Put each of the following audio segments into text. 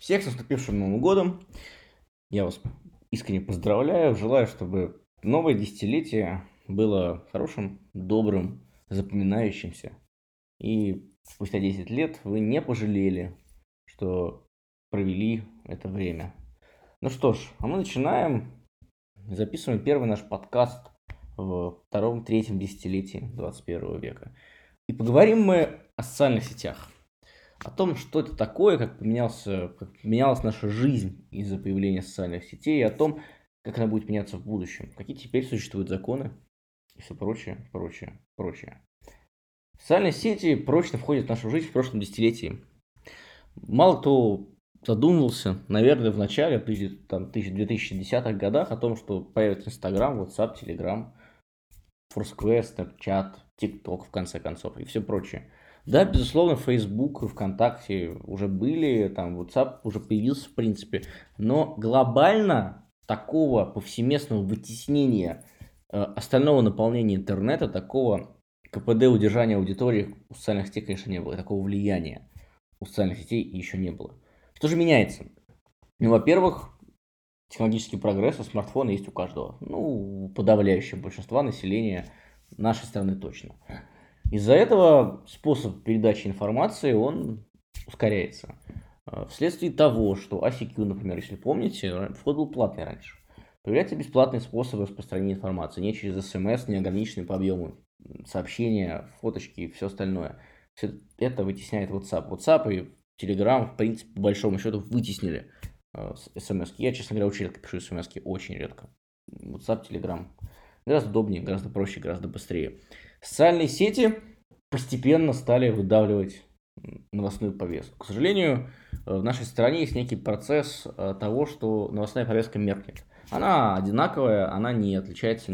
Всех с наступившим Новым годом! Я вас искренне поздравляю. Желаю, чтобы новое десятилетие было хорошим, добрым, запоминающимся. И спустя 10 лет вы не пожалели, что провели это время. Ну что ж, а мы начинаем. Записываем первый наш подкаст в втором-третьем десятилетии 21 века. И поговорим мы о социальных сетях. О том, что это такое, как, поменялся, как поменялась наша жизнь из-за появления социальных сетей, и о том, как она будет меняться в будущем, какие теперь существуют законы и все прочее, прочее, прочее. Социальные сети прочно входят в нашу жизнь в прошлом десятилетии. Мало кто задумывался, наверное, в начале, там, 2010-х годах о том, что появится Инстаграм, WhatsApp, Telegram, Foursquare, Snapchat, TikTok, в конце концов, и все прочее. Да, безусловно, Facebook и ВКонтакте уже были, там WhatsApp уже появился, в принципе, но глобально такого повсеместного вытеснения э, остального наполнения интернета, такого КПД удержания аудитории у социальных сетей, конечно, не было, такого влияния у социальных сетей еще не было. Что же меняется? Ну, во-первых, технологический прогресс, а смартфоны есть у каждого. Ну, у подавляющего большинства населения нашей страны точно. Из-за этого способ передачи информации, он ускоряется. А, вследствие того, что ICQ, например, если помните, вход был платный раньше. Появляются бесплатные способы распространения информации, не через смс, не ограниченные по объему сообщения, фоточки и все остальное. Все это вытесняет WhatsApp. WhatsApp и Telegram, в принципе, по большому счету, вытеснили э, смс. Я, честно говоря, очень редко пишу смс, очень редко. WhatsApp, Telegram. Гораздо удобнее, гораздо проще, гораздо быстрее. Социальные сети постепенно стали выдавливать новостную повестку. К сожалению, э, в нашей стране есть некий процесс э, того, что новостная повестка меркнет. Она одинаковая, она не отличается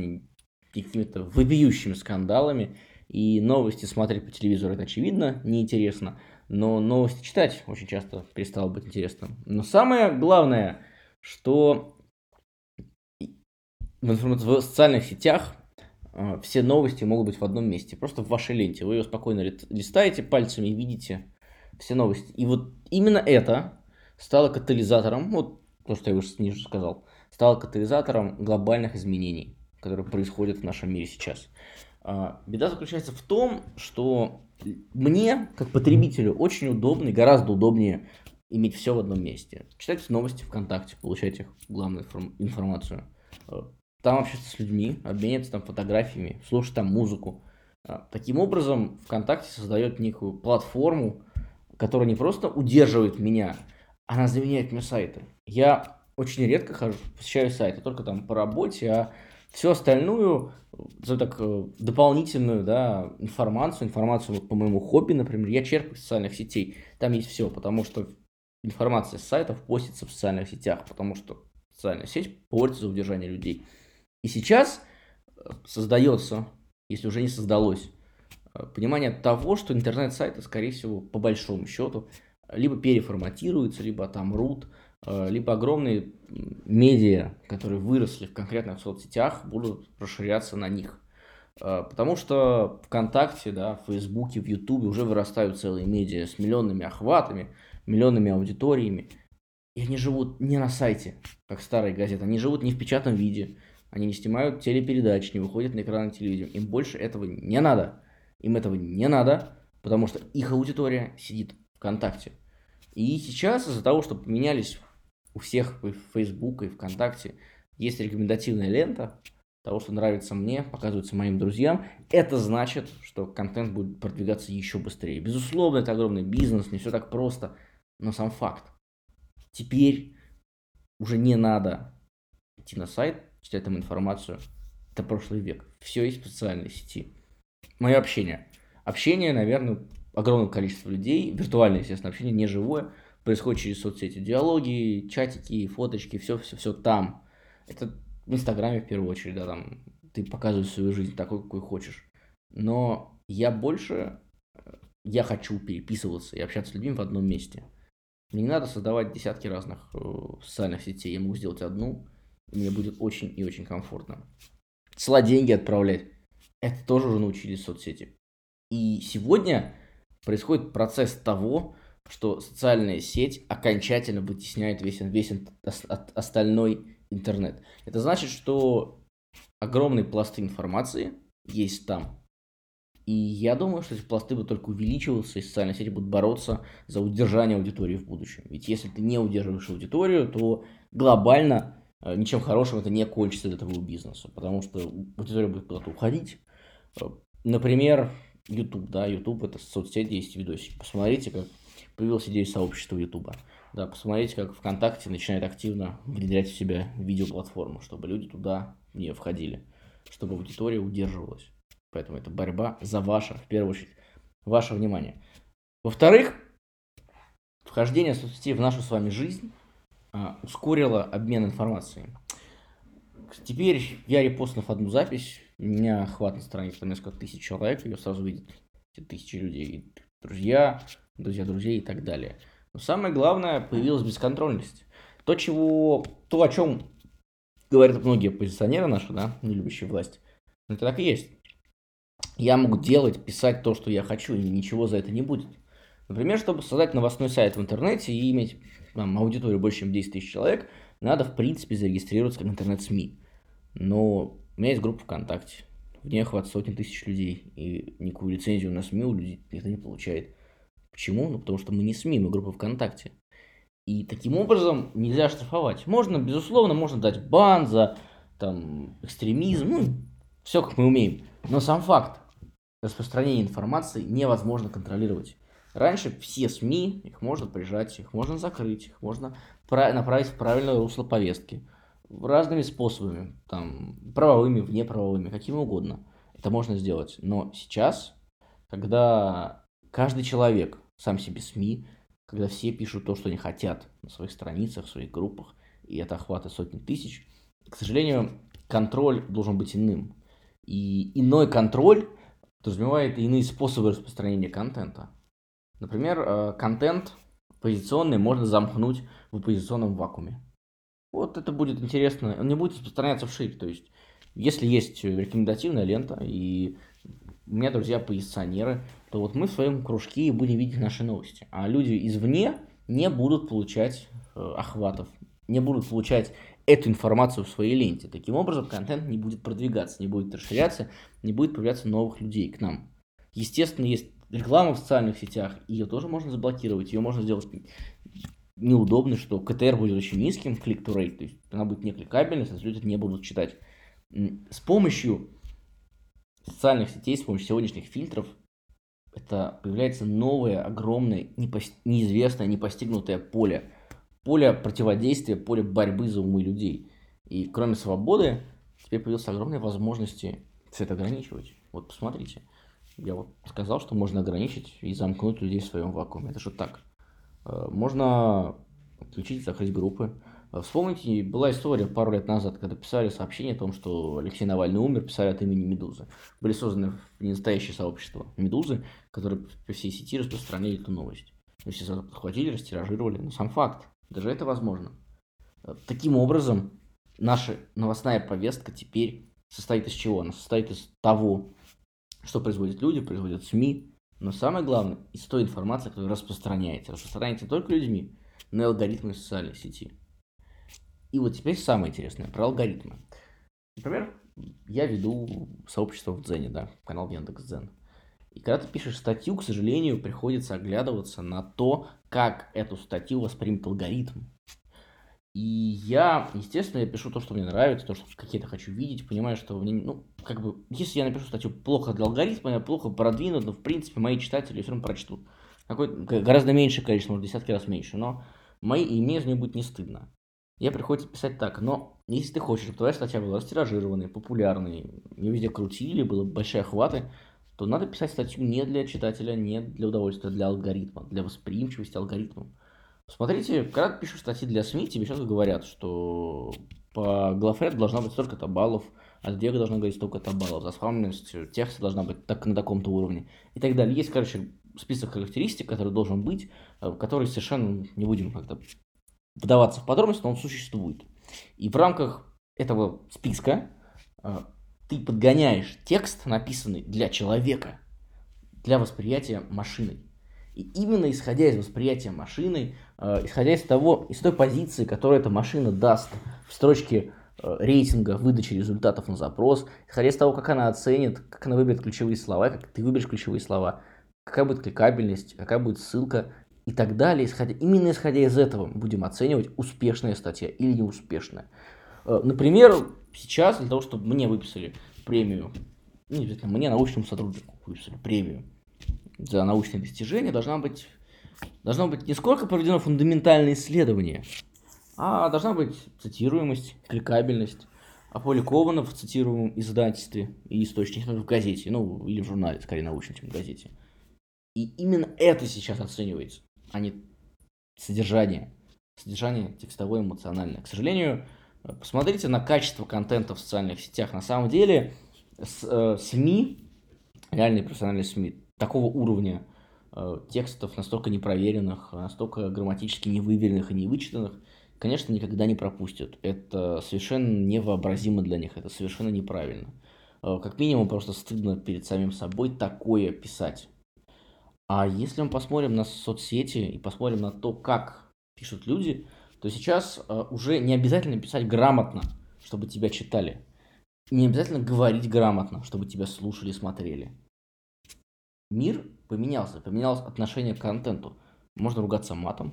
какими-то вопиющими скандалами, и новости смотреть по телевизору это очевидно неинтересно, но новости читать очень часто перестало быть интересным. Но самое главное, что в социальных сетях все новости могут быть в одном месте, просто в вашей ленте. Вы ее спокойно листаете пальцами и видите все новости. И вот именно это стало катализатором, вот то, что я уже ниже сказал, стало катализатором глобальных изменений, которые происходят в нашем мире сейчас. А, беда заключается в том, что мне, как потребителю, очень удобно и гораздо удобнее иметь все в одном месте. Читать новости ВКонтакте, получать их главную информацию а, там общаться с людьми, обменяться там фотографиями, слушать там музыку. А, таким образом, ВКонтакте создает некую платформу, которая не просто удерживает меня, она заменяет мне сайты. Я очень редко хожу, посещаю сайты, только там по работе, а всю остальную, так, э, дополнительную да, информацию, информацию по моему хобби, например, я черпаю из социальных сетей. Там есть все, потому что информация с сайтов постится в социальных сетях, потому что социальная сеть портится за удержание людей. И сейчас э, создается, если уже не создалось, э, понимание того, что интернет-сайты, скорее всего, по большому счету, либо переформатируются, либо там рут, э, либо огромные медиа, которые выросли в конкретных соцсетях, будут расширяться на них. Потому что ВКонтакте, да, в Фейсбуке, в Ютубе уже вырастают целые медиа с миллионными охватами, миллионными аудиториями. И они живут не на сайте, как старые газеты, они живут не в печатном виде, они не снимают телепередачи, не выходят на экраны телевидения. Им больше этого не надо. Им этого не надо, потому что их аудитория сидит ВКонтакте. И сейчас из-за того, что поменялись у всех в Facebook и ВКонтакте, есть рекомендативная лента того, что нравится мне, показывается моим друзьям. Это значит, что контент будет продвигаться еще быстрее. Безусловно, это огромный бизнес, не все так просто, но сам факт. Теперь уже не надо идти на сайт, читать там информацию. Это прошлый век. Все есть в социальной сети. Мое общение. Общение, наверное, огромное количество людей, виртуальное, естественно, общение, не живое, происходит через соцсети. Диалоги, чатики, фоточки, все-все-все там. Это в Инстаграме в первую очередь, да, там ты показываешь свою жизнь такой, какой хочешь. Но я больше, я хочу переписываться и общаться с людьми в одном месте. Мне не надо создавать десятки разных э, социальных сетей, я могу сделать одну, мне будет очень и очень комфортно. Сла деньги отправлять. Это тоже уже научились соцсети. И сегодня происходит процесс того, что социальная сеть окончательно вытесняет весь, весь остальной интернет. Это значит, что огромные пласты информации есть там. И я думаю, что эти пласты будут только увеличиваться, и социальные сети будут бороться за удержание аудитории в будущем. Ведь если ты не удерживаешь аудиторию, то глобально ничем хорошим это не кончится для твоего бизнеса, потому что аудитория будет куда-то уходить. Э, например, YouTube, да, YouTube это соцсеть, есть видосики. Посмотрите, как появилась идея сообщества YouTube. Да, посмотрите, как ВКонтакте начинает активно внедрять в себя видеоплатформу, чтобы люди туда не входили, чтобы аудитория удерживалась. Поэтому это борьба за ваше, в первую очередь, ваше внимание. Во-вторых, вхождение соцсетей в нашу с вами жизнь ускорило обмен информацией. Теперь я репостнув одну запись, у меня охват на странице там несколько тысяч человек, ее сразу видят тысячи людей, друзья, друзья друзей и так далее. Но самое главное, появилась бесконтрольность. То, чего, то, о чем говорят многие оппозиционеры наши, да, не любящие власть, это так и есть я могу делать, писать то, что я хочу, и ничего за это не будет. Например, чтобы создать новостной сайт в интернете и иметь там, аудиторию больше, чем 10 тысяч человек, надо, в принципе, зарегистрироваться как интернет-СМИ. Но у меня есть группа ВКонтакте, в ней охват сотни тысяч людей, и никакую лицензию на СМИ у людей никто не получает. Почему? Ну, потому что мы не СМИ, мы группа ВКонтакте. И таким образом нельзя штрафовать. Можно, безусловно, можно дать бан за там, экстремизм, ну, все как мы умеем. Но сам факт распространения информации невозможно контролировать. Раньше все СМИ, их можно прижать, их можно закрыть, их можно направить в правильное русло повестки. Разными способами, там, правовыми, внеправовыми, какими угодно. Это можно сделать. Но сейчас, когда каждый человек сам себе СМИ, когда все пишут то, что они хотят на своих страницах, в своих группах, и это охваты сотни тысяч, к сожалению, контроль должен быть иным. И иной контроль подразумевает иные способы распространения контента. Например, э, контент позиционный можно замкнуть в оппозиционном вакууме. Вот это будет интересно. Он не будет распространяться вширь. То есть, если есть рекомендативная лента, и у меня друзья позиционеры, то вот мы в своем кружке будем видеть наши новости. А люди извне не будут получать э, охватов, не будут получать эту информацию в своей ленте. Таким образом, контент не будет продвигаться, не будет расширяться, не будет появляться новых людей к нам. Естественно, есть реклама в социальных сетях, ее тоже можно заблокировать, ее можно сделать неудобной, что КТР будет очень низким, click-to rate, то есть она будет не кликабельной, соответственно, люди не будут читать. С помощью социальных сетей, с помощью сегодняшних фильтров, это появляется новое, огромное, неизвестное, непостигнутое поле поле противодействия, поле борьбы за умы людей. И кроме свободы, теперь появилась огромные возможности все это ограничивать. Вот посмотрите. Я вот сказал, что можно ограничить и замкнуть людей в своем вакууме. Это же так. Э, можно отключить, закрыть группы. Э, вспомните, была история пару лет назад, когда писали сообщение о том, что Алексей Навальный умер, писали от имени Медузы. Были созданы ненастоящие сообщества Медузы, которые по всей сети распространяли эту новость. То есть, подхватили, растиражировали. Но сам факт. Даже это возможно. Э, таким образом, наша новостная повестка теперь состоит из чего? Она состоит из того, что производят люди, производят СМИ, но самое главное, из той информации, которая распространяется. Распространяется не только людьми, но и алгоритмами социальной сети. И вот теперь самое интересное про алгоритмы. Например, я веду сообщество в Дзене, да, канал Яндекс.Дзен. И когда ты пишешь статью, к сожалению, приходится оглядываться на то, как эту статью воспримет алгоритм. И я, естественно, я пишу то, что мне нравится, то, что какие-то хочу видеть, понимаю, что мне, ну, как бы, если я напишу статью плохо для алгоритма, я плохо продвинут, но, в принципе, мои читатели все равно прочтут. Какое гораздо меньшее количество, может, десятки раз меньше, но мои, и мне из нее будет не стыдно. Я приходится писать так, но если ты хочешь, чтобы твоя статья была растиражированной, популярной, не везде крутили, было большие охваты, то надо писать статью не для читателя, не для удовольствия, а для алгоритма, для восприимчивости алгоритму. Смотрите, когда ты пишешь статьи для СМИ, тебе сейчас говорят, что по главред должна быть столько-то баллов, а Дега должна говорить столько-то баллов, заспамленность текста должна быть так, на таком-то уровне и так далее. Есть, короче, список характеристик, который должен быть, э, который совершенно не будем как-то вдаваться в подробности, но он существует. И в рамках этого списка э, ты подгоняешь текст, написанный для человека, для восприятия машиной. И именно исходя из восприятия машины, э, исходя из того, из той позиции, которую эта машина даст в строчке э, рейтинга выдачи результатов на запрос, исходя из того, как она оценит, как она выберет ключевые слова, как ты выберешь ключевые слова, какая будет кликабельность, какая будет ссылка и так далее. Исходя, именно исходя из этого мы будем оценивать, успешная статья или неуспешная. Э, например, сейчас для того, чтобы мне выписали премию, ну, не обязательно мне, научному сотруднику выписали премию за научные достижения, должна быть, должно быть не сколько проведено фундаментальное исследование, а должна быть цитируемость, кликабельность, опубликовано в цитируемом издательстве и источнике, в газете, ну, или в журнале, скорее научном, чем в газете. И именно это сейчас оценивается, а не содержание. Содержание текстовое, эмоциональное. К сожалению, посмотрите на качество контента в социальных сетях. На самом деле, э, СМИ, реальные профессиональные СМИ, такого уровня э, текстов, настолько непроверенных, настолько грамматически невыверенных и невычитанных, конечно, никогда не пропустят. Это совершенно невообразимо для них, это совершенно неправильно. Э, как минимум, просто стыдно перед самим собой такое писать. А если мы посмотрим на соцсети и посмотрим на то, как пишут люди, то сейчас э, уже не обязательно писать грамотно, чтобы тебя читали. Не обязательно говорить грамотно, чтобы тебя слушали смотрели. Мир поменялся, поменялось отношение к контенту. Можно ругаться матом,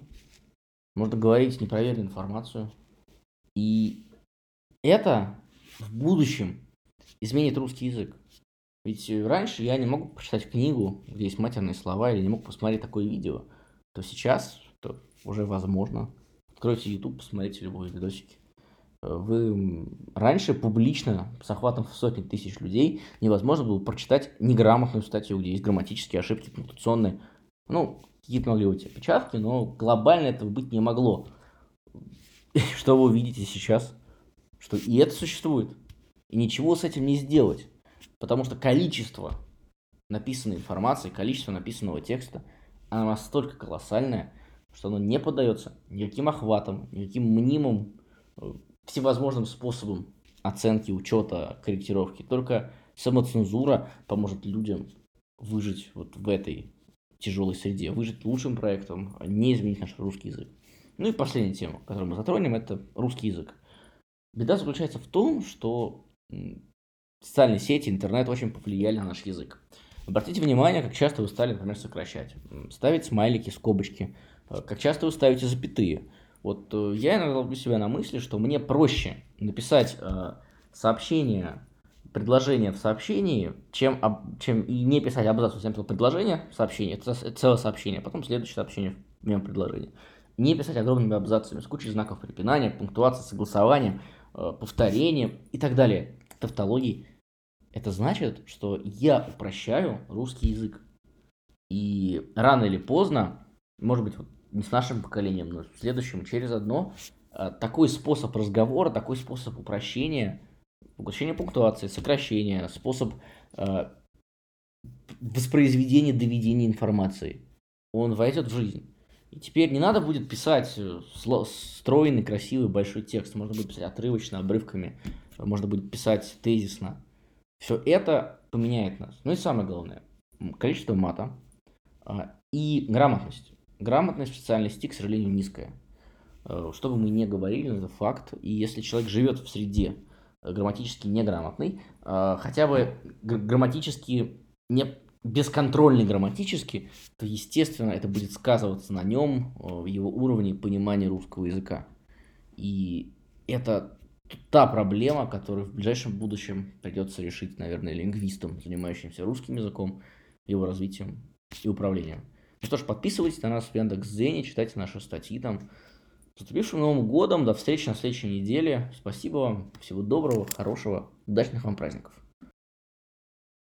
можно говорить непроверенную информацию. И это в будущем изменит русский язык. Ведь раньше я не мог прочитать книгу, где есть матерные слова, или не мог посмотреть такое видео. То сейчас то уже возможно. Откройте YouTube, посмотрите любые видосики. Вы раньше публично с охватом в сотни тысяч людей невозможно было прочитать неграмотную статью, где есть грамматические ошибки, пунктуационные. Ну, какие-то могли быть опечатки, но глобально этого быть не могло. Что вы увидите сейчас? Что и это существует. И ничего с этим не сделать. Потому что количество написанной информации, количество написанного текста, оно настолько колоссальное, что оно не поддается никаким охватам, никаким мнимым, э, всевозможным способам оценки, учета, корректировки. Только самоцензура поможет людям выжить вот в этой тяжелой среде, выжить лучшим проектом, а не изменить наш русский язык. Ну и последняя тема, которую мы затронем, это русский язык. Беда заключается в том, что социальные сети, интернет очень повлияли на наш язык. Обратите внимание, как часто вы стали, например, сокращать. Ставить смайлики, скобочки. Э, как часто вы ставите запятые. Вот э, я иногда ловлю себя на мысли, что мне проще написать э, сообщение, предложение в сообщении, чем, чем и не писать абзац. Я написал предложение, сообщение, это целое сообщение, потом следующее сообщение в моем предложении. Не писать огромными абзацами с кучей знаков препинания, пунктуации, согласования, повторением и так далее, тавтологии. Это значит, что я упрощаю русский язык. И рано или поздно, может быть, вот с нашим поколением, но с следующим, через одно, э, такой способ разговора, такой способ упрощения, упрощения пунктуации, сокращения, способ э, воспроизведения, доведения информации, он войдет в жизнь. И теперь не надо будет писать э, стройный, красивый, большой текст. Можно будет писать отрывочно, обрывками. Можно будет писать тезисно. Все это поменяет нас. Ну и самое главное, количество мата а, и грамотность. Грамотность сети, к сожалению, низкая. Э, что бы мы ни говорили, это факт. И если человек живет в среде э, грамматически неграмотный, э, хотя бы грамматически не бесконтрольный грамматически, то, естественно, это будет сказываться на нем, в его уровне понимания русского языка. И это та проблема, которую в ближайшем будущем придется решить, наверное, лингвистам, занимающимся русским языком, его развитием и управлением. Ну что ж, подписывайтесь на нас в Яндекс.Дзене, читайте наши статьи там. С наступившим Новым годом, до встречи на следующей неделе. Спасибо вам, всего доброго, хорошего, удачных вам праздников.